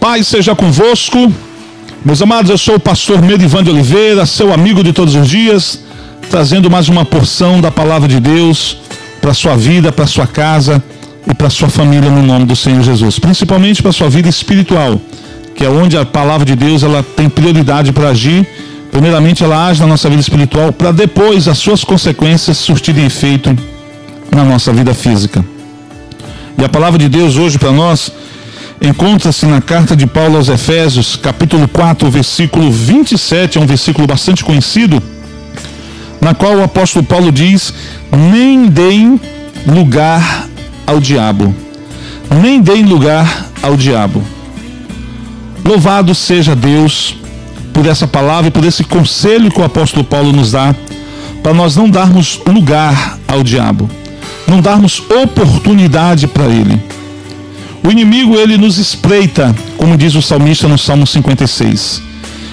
Pai seja convosco. Meus amados, eu sou o pastor Medivan de Oliveira, seu amigo de todos os dias, trazendo mais uma porção da palavra de Deus para sua vida, para sua casa e para sua família no nome do Senhor Jesus, principalmente para sua vida espiritual, que é onde a palavra de Deus ela tem prioridade para agir. Primeiramente, ela age na nossa vida espiritual para depois as suas consequências surtirem efeito na nossa vida física. E a palavra de Deus hoje para nós encontra-se na carta de Paulo aos Efésios, capítulo 4, versículo 27, é um versículo bastante conhecido, na qual o apóstolo Paulo diz: Nem deem lugar ao diabo. Nem deem lugar ao diabo. Louvado seja Deus por essa palavra e por esse conselho que o apóstolo Paulo nos dá, para nós não darmos lugar ao diabo, não darmos oportunidade para ele. O inimigo ele nos espreita, como diz o salmista no Salmo 56.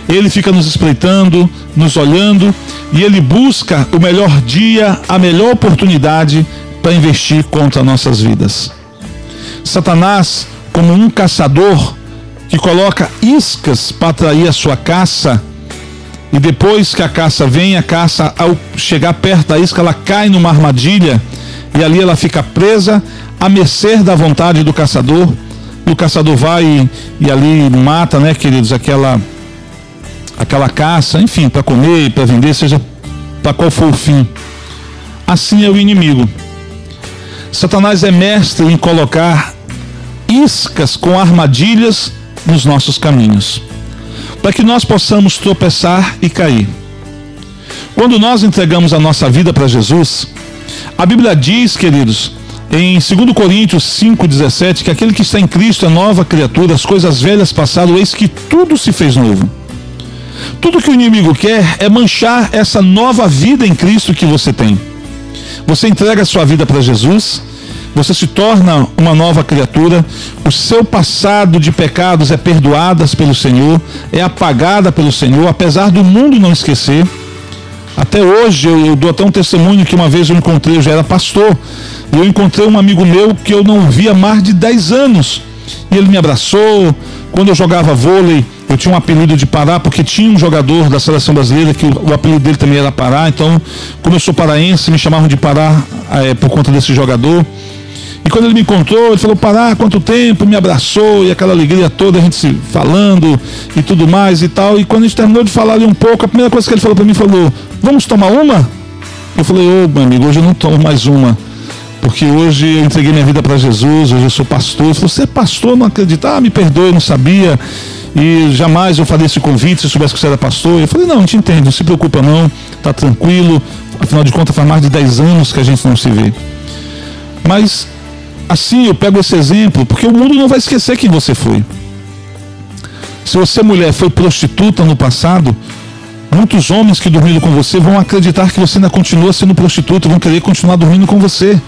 Ele fica nos espreitando, nos olhando e ele busca o melhor dia, a melhor oportunidade para investir contra nossas vidas. Satanás, como um caçador que coloca iscas para atrair a sua caça, e depois que a caça vem, a caça, ao chegar perto da isca, ela cai numa armadilha e ali ela fica presa à mercê da vontade do caçador. E o caçador vai e, e ali mata, né, queridos, aquela aquela caça, enfim, para comer, para vender, seja para qual for o fim. Assim é o inimigo. Satanás é mestre em colocar iscas com armadilhas nos nossos caminhos, para que nós possamos tropeçar e cair. Quando nós entregamos a nossa vida para Jesus, a Bíblia diz, queridos, em 2 Coríntios 5,17, que aquele que está em Cristo é nova criatura, as coisas velhas passaram, eis que tudo se fez novo. Tudo que o inimigo quer é manchar essa nova vida em Cristo que você tem. Você entrega a sua vida para Jesus, você se torna uma nova criatura, o seu passado de pecados é perdoado pelo Senhor, é apagada pelo Senhor, apesar do mundo não esquecer. Até hoje eu, eu dou até um testemunho que uma vez eu encontrei, eu já era pastor, e eu encontrei um amigo meu que eu não via mais de 10 anos. E ele me abraçou. Quando eu jogava vôlei, eu tinha um apelido de Pará, porque tinha um jogador da seleção brasileira que o, o apelido dele também era Pará. Então, como eu sou paraense, me chamavam de Pará é, por conta desse jogador. E quando ele me encontrou, ele falou: Pará, quanto tempo? Me abraçou e aquela alegria toda, a gente se falando e tudo mais e tal. E quando a gente terminou de falar ali um pouco, a primeira coisa que ele falou para mim falou: Vamos tomar uma? Eu falei: Ô, oh, meu amigo, hoje eu não tomo mais uma porque hoje eu entreguei minha vida para Jesus, hoje eu sou pastor. Falou, você é pastor, não acredita? Ah, me perdoe, não sabia. E jamais eu faria esse convite se soubesse que você era pastor. Eu falei, não, a gente entende, não se preocupa não, tá tranquilo. Afinal de contas, faz mais de 10 anos que a gente não se vê. Mas assim eu pego esse exemplo, porque o mundo não vai esquecer quem você foi. Se você, mulher, foi prostituta no passado, muitos homens que dormiram com você vão acreditar que você ainda continua sendo prostituta, vão querer continuar dormindo com você.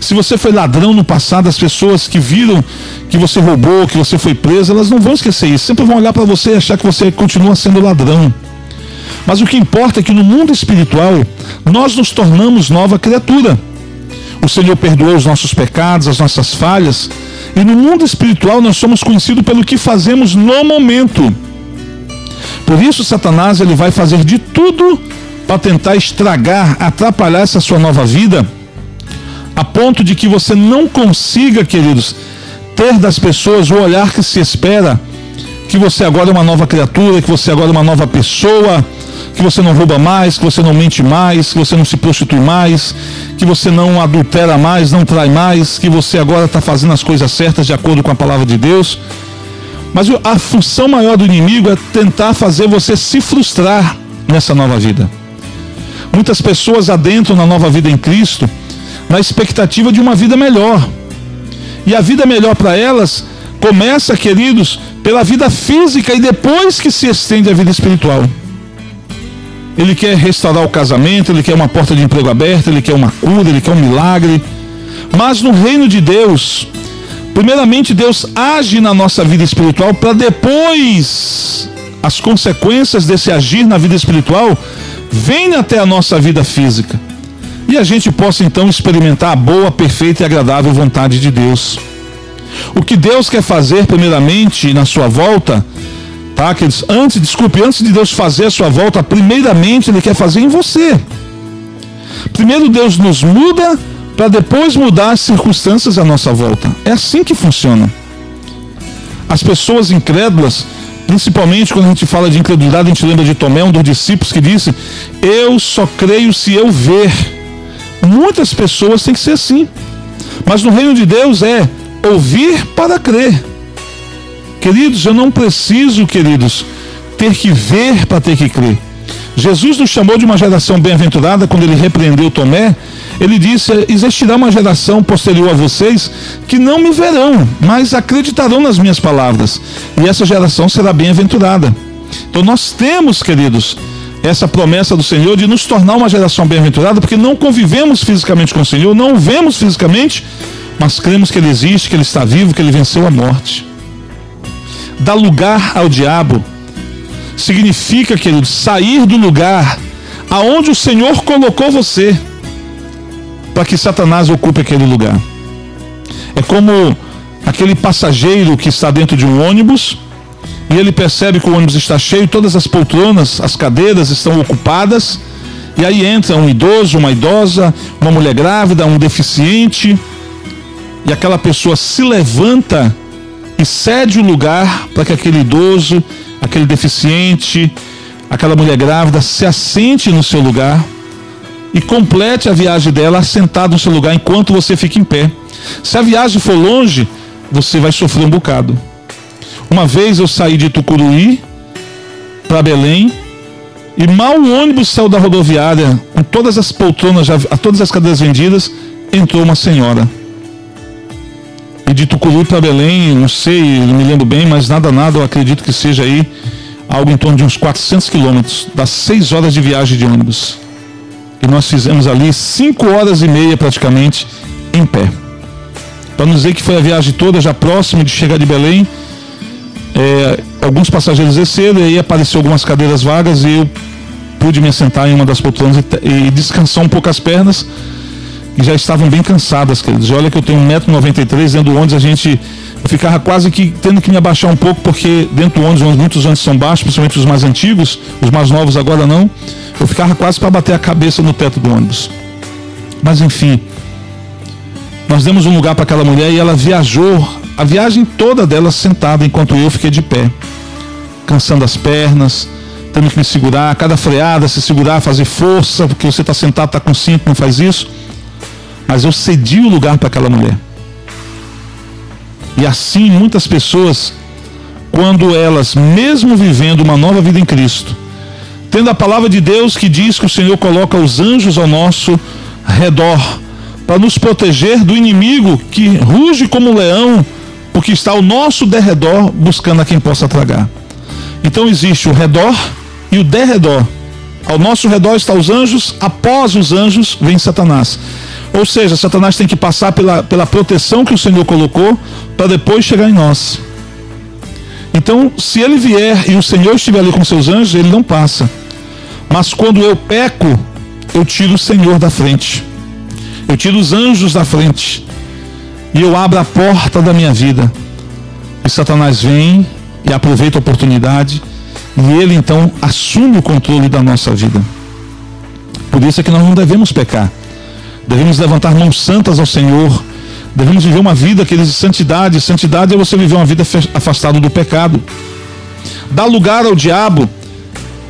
Se você foi ladrão no passado, as pessoas que viram que você roubou, que você foi preso, elas não vão esquecer isso. Sempre vão olhar para você e achar que você continua sendo ladrão. Mas o que importa é que no mundo espiritual nós nos tornamos nova criatura. O Senhor perdoou os nossos pecados, as nossas falhas, e no mundo espiritual nós somos conhecidos pelo que fazemos no momento. Por isso Satanás ele vai fazer de tudo para tentar estragar, atrapalhar essa sua nova vida a ponto de que você não consiga, queridos, ter das pessoas o olhar que se espera, que você agora é uma nova criatura, que você agora é uma nova pessoa, que você não rouba mais, que você não mente mais, que você não se prostitui mais, que você não adultera mais, não trai mais, que você agora está fazendo as coisas certas de acordo com a palavra de Deus. Mas a função maior do inimigo é tentar fazer você se frustrar nessa nova vida. Muitas pessoas adentram na nova vida em Cristo na expectativa de uma vida melhor. E a vida melhor para elas começa, queridos, pela vida física e depois que se estende a vida espiritual. Ele quer restaurar o casamento, ele quer uma porta de emprego aberta, ele quer uma cura, ele quer um milagre. Mas no reino de Deus, primeiramente Deus age na nossa vida espiritual para depois as consequências desse agir na vida espiritual vêm até a nossa vida física e a gente possa então experimentar a boa, perfeita e agradável vontade de Deus. O que Deus quer fazer, primeiramente, na sua volta, tá? Que antes, desculpe, antes de Deus fazer a sua volta, primeiramente Ele quer fazer em você. Primeiro Deus nos muda para depois mudar as circunstâncias à nossa volta. É assim que funciona. As pessoas incrédulas, principalmente quando a gente fala de incredulidade, a gente lembra de Tomé, um dos discípulos que disse: Eu só creio se eu ver. Muitas pessoas têm que ser assim. Mas no reino de Deus é ouvir para crer. Queridos, eu não preciso, queridos, ter que ver para ter que crer. Jesus nos chamou de uma geração bem-aventurada quando ele repreendeu Tomé. Ele disse: Existirá uma geração posterior a vocês que não me verão, mas acreditarão nas minhas palavras. E essa geração será bem-aventurada. Então nós temos, queridos, essa promessa do Senhor de nos tornar uma geração bem-aventurada, porque não convivemos fisicamente com o Senhor, não o vemos fisicamente, mas cremos que Ele existe, que Ele está vivo, que Ele venceu a morte. Dar lugar ao diabo significa, querido, sair do lugar aonde o Senhor colocou você, para que Satanás ocupe aquele lugar. É como aquele passageiro que está dentro de um ônibus e ele percebe que o ônibus está cheio, todas as poltronas, as cadeiras estão ocupadas, e aí entra um idoso, uma idosa, uma mulher grávida, um deficiente, e aquela pessoa se levanta e cede o lugar para que aquele idoso, aquele deficiente, aquela mulher grávida se assente no seu lugar e complete a viagem dela assentado no seu lugar enquanto você fica em pé. Se a viagem for longe, você vai sofrer um bocado. Uma vez eu saí de Tucuruí para Belém e mal o ônibus saiu da rodoviária, com todas as poltronas, já, todas as cadeiras vendidas, entrou uma senhora. E de para Belém, não sei, não me lembro bem, mas nada, nada, eu acredito que seja aí algo em torno de uns 400 quilômetros, das 6 horas de viagem de ônibus. E nós fizemos ali 5 horas e meia praticamente em pé. Para não dizer que foi a viagem toda, já próximo de chegar de Belém, é, alguns passageiros desceram e aí apareceu algumas cadeiras vagas e eu pude me sentar em uma das poltronas e, e descansar um pouco as pernas que já estavam bem cansadas, queridos. E olha que eu tenho 1,93m dentro do ônibus, a gente ficava quase que tendo que me abaixar um pouco, porque dentro do ônibus, muitos ônibus são baixos, principalmente os mais antigos, os mais novos agora não. Eu ficava quase para bater a cabeça no teto do ônibus. Mas enfim, nós demos um lugar para aquela mulher e ela viajou a viagem toda dela sentada enquanto eu fiquei de pé, cansando as pernas, tendo que me segurar, cada freada, se segurar, fazer força, porque você está sentado, está com cinto, não faz isso. Mas eu cedi o lugar para aquela mulher. E assim muitas pessoas, quando elas, mesmo vivendo uma nova vida em Cristo, tendo a palavra de Deus que diz que o Senhor coloca os anjos ao nosso redor, para nos proteger do inimigo que ruge como um leão porque está ao nosso derredor buscando a quem possa tragar. Então existe o redor e o derredor. Ao nosso redor estão os anjos, após os anjos vem Satanás. Ou seja, Satanás tem que passar pela, pela proteção que o Senhor colocou para depois chegar em nós. Então, se ele vier e o Senhor estiver ali com seus anjos, ele não passa. Mas quando eu peco, eu tiro o Senhor da frente. Eu tiro os anjos da frente e eu abro a porta da minha vida. E Satanás vem e aproveita a oportunidade e ele então assume o controle da nossa vida. Por isso é que nós não devemos pecar. Devemos levantar mãos santas ao Senhor. Devemos viver uma vida que de santidade. Santidade é você viver uma vida afastado do pecado. Dá lugar ao diabo.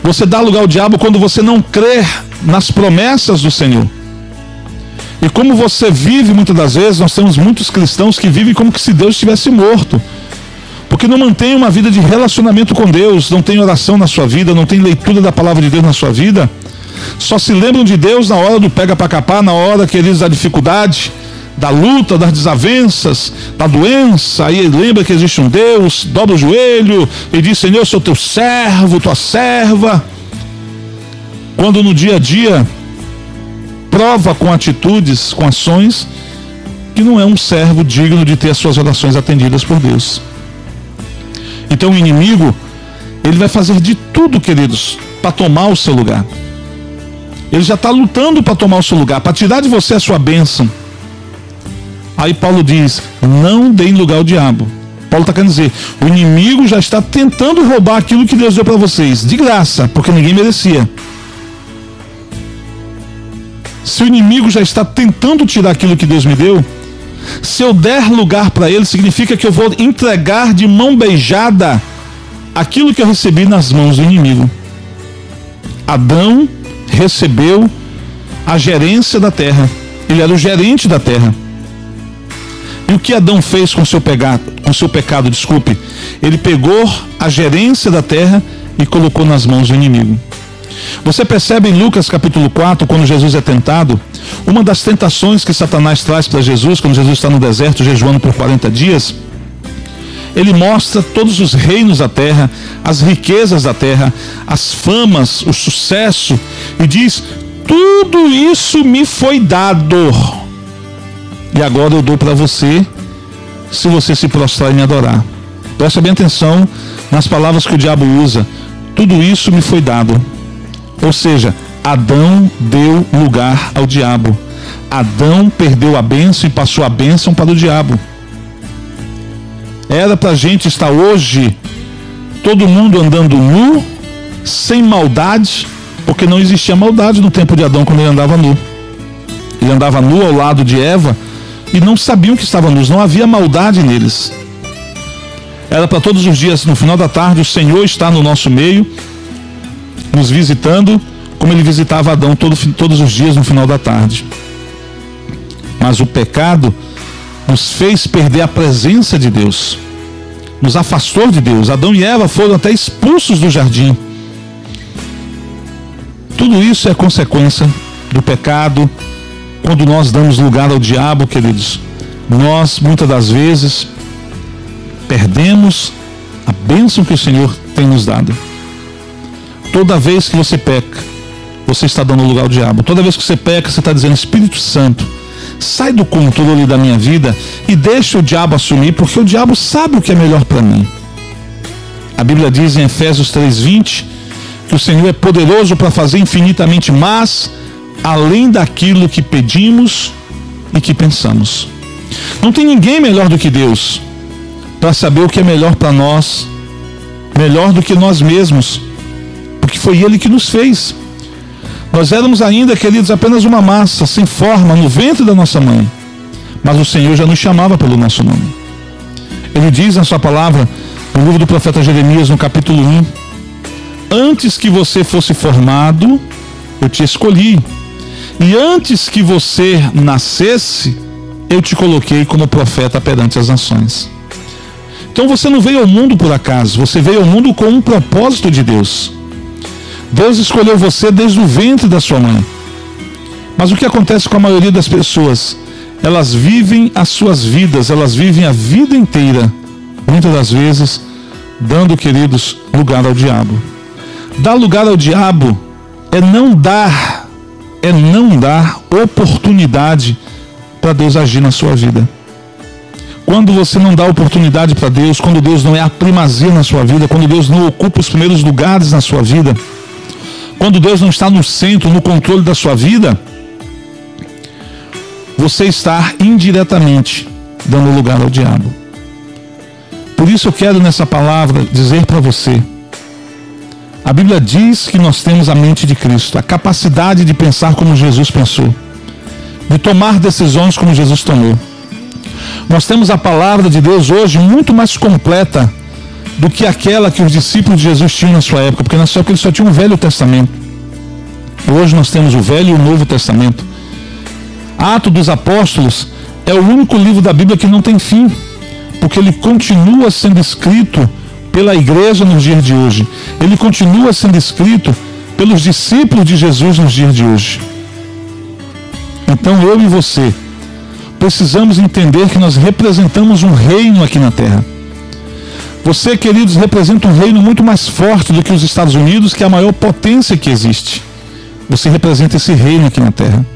Você dá lugar ao diabo quando você não crê nas promessas do Senhor. E como você vive muitas das vezes, nós temos muitos cristãos que vivem como que se Deus estivesse morto. Porque não mantém uma vida de relacionamento com Deus, não tem oração na sua vida, não tem leitura da palavra de Deus na sua vida. Só se lembram de Deus na hora do pega para capar, na hora que eles da dificuldade, da luta, das desavenças, da doença. Aí lembra que existe um Deus, dobra o joelho e diz: Senhor, eu sou teu servo, tua serva. Quando no dia a dia prova com atitudes, com ações, que não é um servo digno de ter as suas orações atendidas por Deus. Então o inimigo, ele vai fazer de tudo, queridos, para tomar o seu lugar. Ele já está lutando para tomar o seu lugar, para tirar de você a sua bênção. Aí Paulo diz: não deem lugar ao diabo. Paulo está querendo dizer: o inimigo já está tentando roubar aquilo que Deus deu para vocês, de graça, porque ninguém merecia. Se o inimigo já está tentando tirar aquilo que Deus me deu, se eu der lugar para ele, significa que eu vou entregar de mão beijada aquilo que eu recebi nas mãos do inimigo. Adão recebeu a gerência da terra. Ele era o gerente da terra. E o que Adão fez com seu pecado, com seu pecado, desculpe, ele pegou a gerência da terra e colocou nas mãos do inimigo. Você percebe em Lucas capítulo 4, quando Jesus é tentado, uma das tentações que Satanás traz para Jesus, quando Jesus está no deserto jejuando por 40 dias, ele mostra todos os reinos da terra, as riquezas da terra, as famas, o sucesso, e diz: Tudo isso me foi dado e agora eu dou para você, se você se prostrar e me adorar. Presta bem atenção nas palavras que o diabo usa. Tudo isso me foi dado. Ou seja, Adão deu lugar ao diabo. Adão perdeu a bênção e passou a bênção para o diabo. Era para a gente estar hoje, todo mundo andando nu, sem maldade, porque não existia maldade no tempo de Adão quando ele andava nu. Ele andava nu ao lado de Eva, e não sabiam que estavam nus, não havia maldade neles. Era para todos os dias, no final da tarde, o Senhor está no nosso meio, nos visitando, como ele visitava Adão todo, todos os dias no final da tarde. Mas o pecado nos fez perder a presença de Deus, nos afastou de Deus. Adão e Eva foram até expulsos do jardim. Tudo isso é consequência do pecado, quando nós damos lugar ao diabo, queridos, nós muitas das vezes perdemos a bênção que o Senhor tem nos dado. Toda vez que você peca, você está dando lugar ao diabo. Toda vez que você peca, você está dizendo: Espírito Santo, sai do controle da minha vida e deixa o diabo assumir, porque o diabo sabe o que é melhor para mim. A Bíblia diz em Efésios 3:20 que o Senhor é poderoso para fazer infinitamente mais além daquilo que pedimos e que pensamos. Não tem ninguém melhor do que Deus para saber o que é melhor para nós, melhor do que nós mesmos, porque foi Ele que nos fez. Nós éramos ainda, queridos, apenas uma massa sem forma no ventre da nossa mãe, mas o Senhor já nos chamava pelo nosso nome. Ele diz na Sua palavra, no livro do profeta Jeremias, no capítulo 1: Antes que você fosse formado, eu te escolhi e antes que você nascesse, eu te coloquei como profeta perante as nações. Então você não veio ao mundo por acaso, você veio ao mundo com um propósito de Deus. Deus escolheu você desde o ventre da sua mãe. Mas o que acontece com a maioria das pessoas? Elas vivem as suas vidas, elas vivem a vida inteira, muitas das vezes, dando, queridos, lugar ao diabo. Dar lugar ao diabo é não dar é não dar oportunidade para Deus agir na sua vida. Quando você não dá oportunidade para Deus, quando Deus não é a primazia na sua vida, quando Deus não ocupa os primeiros lugares na sua vida, quando Deus não está no centro, no controle da sua vida, você está indiretamente dando lugar ao diabo. Por isso eu quero nessa palavra dizer para você, a Bíblia diz que nós temos a mente de Cristo, a capacidade de pensar como Jesus pensou, de tomar decisões como Jesus tomou. Nós temos a palavra de Deus hoje muito mais completa do que aquela que os discípulos de Jesus tinham na sua época, porque na sua época eles só tinham o Velho Testamento. Hoje nós temos o Velho e o Novo Testamento. Ato dos Apóstolos é o único livro da Bíblia que não tem fim, porque ele continua sendo escrito pela igreja nos dias de hoje. Ele continua sendo escrito pelos discípulos de Jesus nos dias de hoje. Então eu e você precisamos entender que nós representamos um reino aqui na terra. Você, queridos, representa um reino muito mais forte do que os Estados Unidos, que é a maior potência que existe. Você representa esse reino aqui na terra.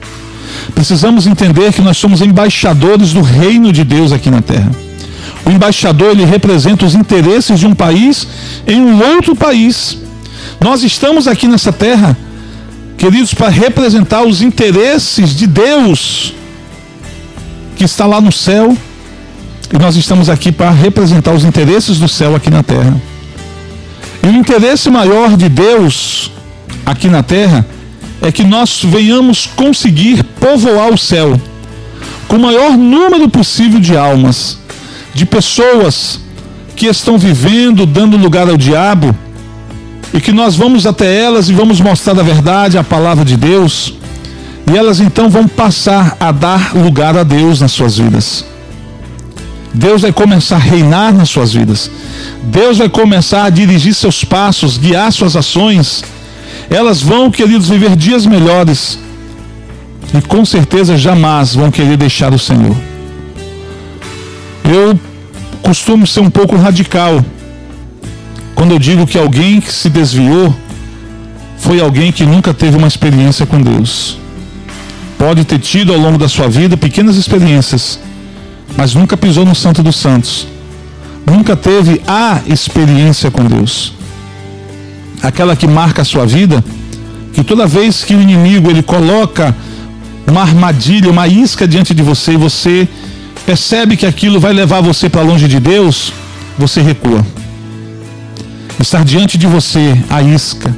Precisamos entender que nós somos embaixadores do reino de Deus aqui na terra. O embaixador ele representa os interesses de um país em um outro país. Nós estamos aqui nessa terra, queridos, para representar os interesses de Deus que está lá no céu e nós estamos aqui para representar os interesses do céu aqui na terra. E o interesse maior de Deus aqui na terra é que nós venhamos conseguir povoar o céu com o maior número possível de almas, de pessoas que estão vivendo, dando lugar ao diabo, e que nós vamos até elas e vamos mostrar a verdade, a palavra de Deus, e elas então vão passar a dar lugar a Deus nas suas vidas. Deus vai começar a reinar nas suas vidas. Deus vai começar a dirigir seus passos, guiar suas ações. Elas vão, queridos, viver dias melhores. E com certeza jamais vão querer deixar o Senhor. Eu costumo ser um pouco radical quando eu digo que alguém que se desviou foi alguém que nunca teve uma experiência com Deus. Pode ter tido ao longo da sua vida pequenas experiências, mas nunca pisou no Santo dos Santos. Nunca teve a experiência com Deus. Aquela que marca a sua vida, que toda vez que o inimigo ele coloca uma armadilha, uma isca diante de você e você percebe que aquilo vai levar você para longe de Deus, você recua. Estar diante de você a isca.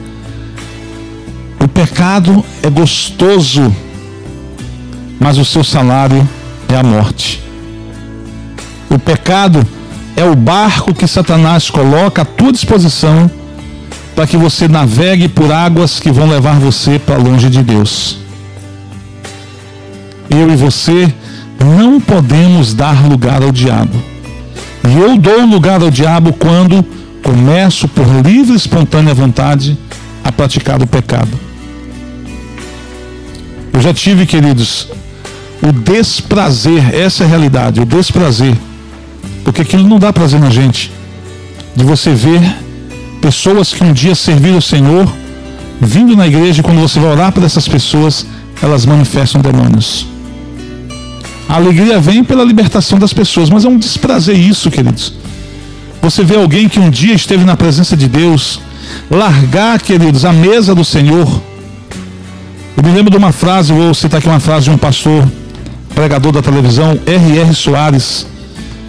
O pecado é gostoso, mas o seu salário é a morte. O pecado é o barco que Satanás coloca à tua disposição para que você navegue por águas que vão levar você para longe de Deus. Eu e você não podemos dar lugar ao diabo. E eu dou lugar ao diabo quando começo por livre e espontânea vontade a praticar o pecado. Eu já tive, queridos, o desprazer, essa é a realidade, o desprazer porque aquilo não dá prazer na gente. De você ver pessoas que um dia serviram o Senhor, vindo na igreja, e quando você vai orar para essas pessoas, elas manifestam demônios. A alegria vem pela libertação das pessoas, mas é um desprazer isso, queridos. Você vê alguém que um dia esteve na presença de Deus, largar, queridos, a mesa do Senhor. Eu me lembro de uma frase, vou citar aqui uma frase de um pastor, pregador da televisão, R.R. Soares.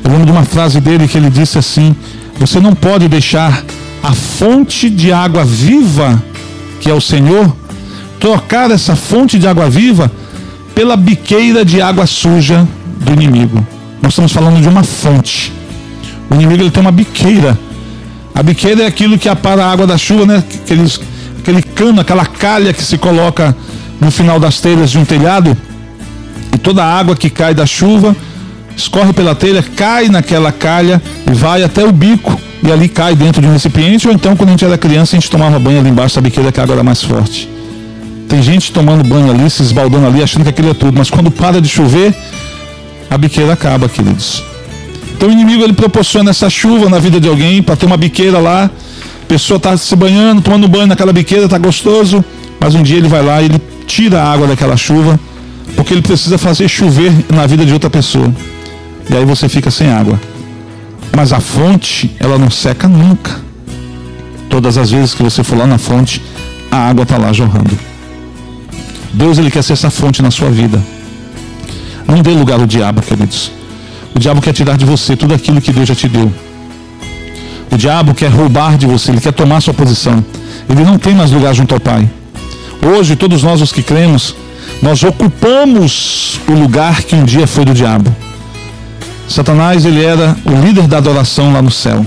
Eu lembro de uma frase dele que ele disse assim: Você não pode deixar a fonte de água viva, que é o Senhor, trocar essa fonte de água viva pela biqueira de água suja do inimigo. Nós estamos falando de uma fonte. O inimigo ele tem uma biqueira. A biqueira é aquilo que apara a água da chuva, né? Aqueles, aquele cano, aquela calha que se coloca no final das telhas de um telhado. E toda a água que cai da chuva escorre pela telha, cai naquela calha e vai até o bico e ali cai dentro de um recipiente. Ou então, quando a gente era criança, a gente tomava banho ali embaixo da biqueira que a água era mais forte. Tem gente tomando banho ali, se esbaldando ali, achando que aquilo é tudo, mas quando para de chover, a biqueira acaba, queridos. Então o inimigo ele proporciona essa chuva na vida de alguém para ter uma biqueira lá. A pessoa está se banhando, tomando banho naquela biqueira, está gostoso, mas um dia ele vai lá e ele tira a água daquela chuva, porque ele precisa fazer chover na vida de outra pessoa e aí você fica sem água. Mas a fonte, ela não seca nunca. Todas as vezes que você for lá na fonte, a água está lá jorrando. Deus ele quer ser essa fonte na sua vida. Não dê lugar ao diabo, queridos. O diabo quer tirar de você tudo aquilo que Deus já te deu. O diabo quer roubar de você, ele quer tomar sua posição. Ele não tem mais lugar junto ao Pai. Hoje, todos nós os que cremos, nós ocupamos o lugar que um dia foi do diabo. Satanás ele era o líder da adoração lá no céu.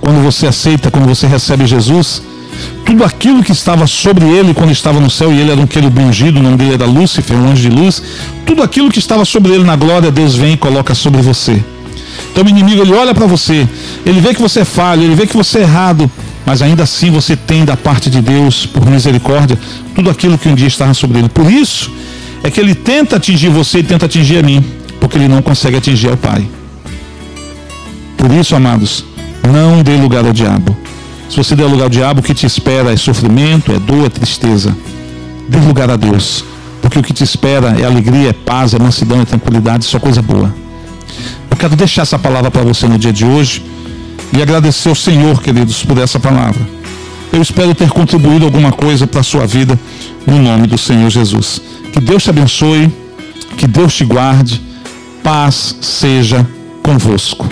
Quando você aceita, quando você recebe Jesus, tudo aquilo que estava sobre ele quando estava no céu, e ele era um querubim ungido, o nome dele era Lúcifer, um anjo de luz, tudo aquilo que estava sobre ele na glória, Deus vem e coloca sobre você. Então o inimigo ele olha para você, ele vê que você é falho, ele vê que você é errado, mas ainda assim você tem da parte de Deus, por misericórdia, tudo aquilo que um dia estava sobre ele. Por isso é que ele tenta atingir você e tenta atingir a mim porque ele não consegue atingir ao Pai. Por isso, amados, não dê lugar ao diabo. Se você der lugar ao diabo, o que te espera é sofrimento, é dor, é tristeza. Dê lugar a Deus, porque o que te espera é alegria, é paz, é mansidão, é tranquilidade, só coisa boa. Eu quero deixar essa palavra para você no dia de hoje e agradecer ao Senhor, queridos, por essa palavra. Eu espero ter contribuído alguma coisa para a sua vida, no nome do Senhor Jesus. Que Deus te abençoe, que Deus te guarde Paz seja convosco.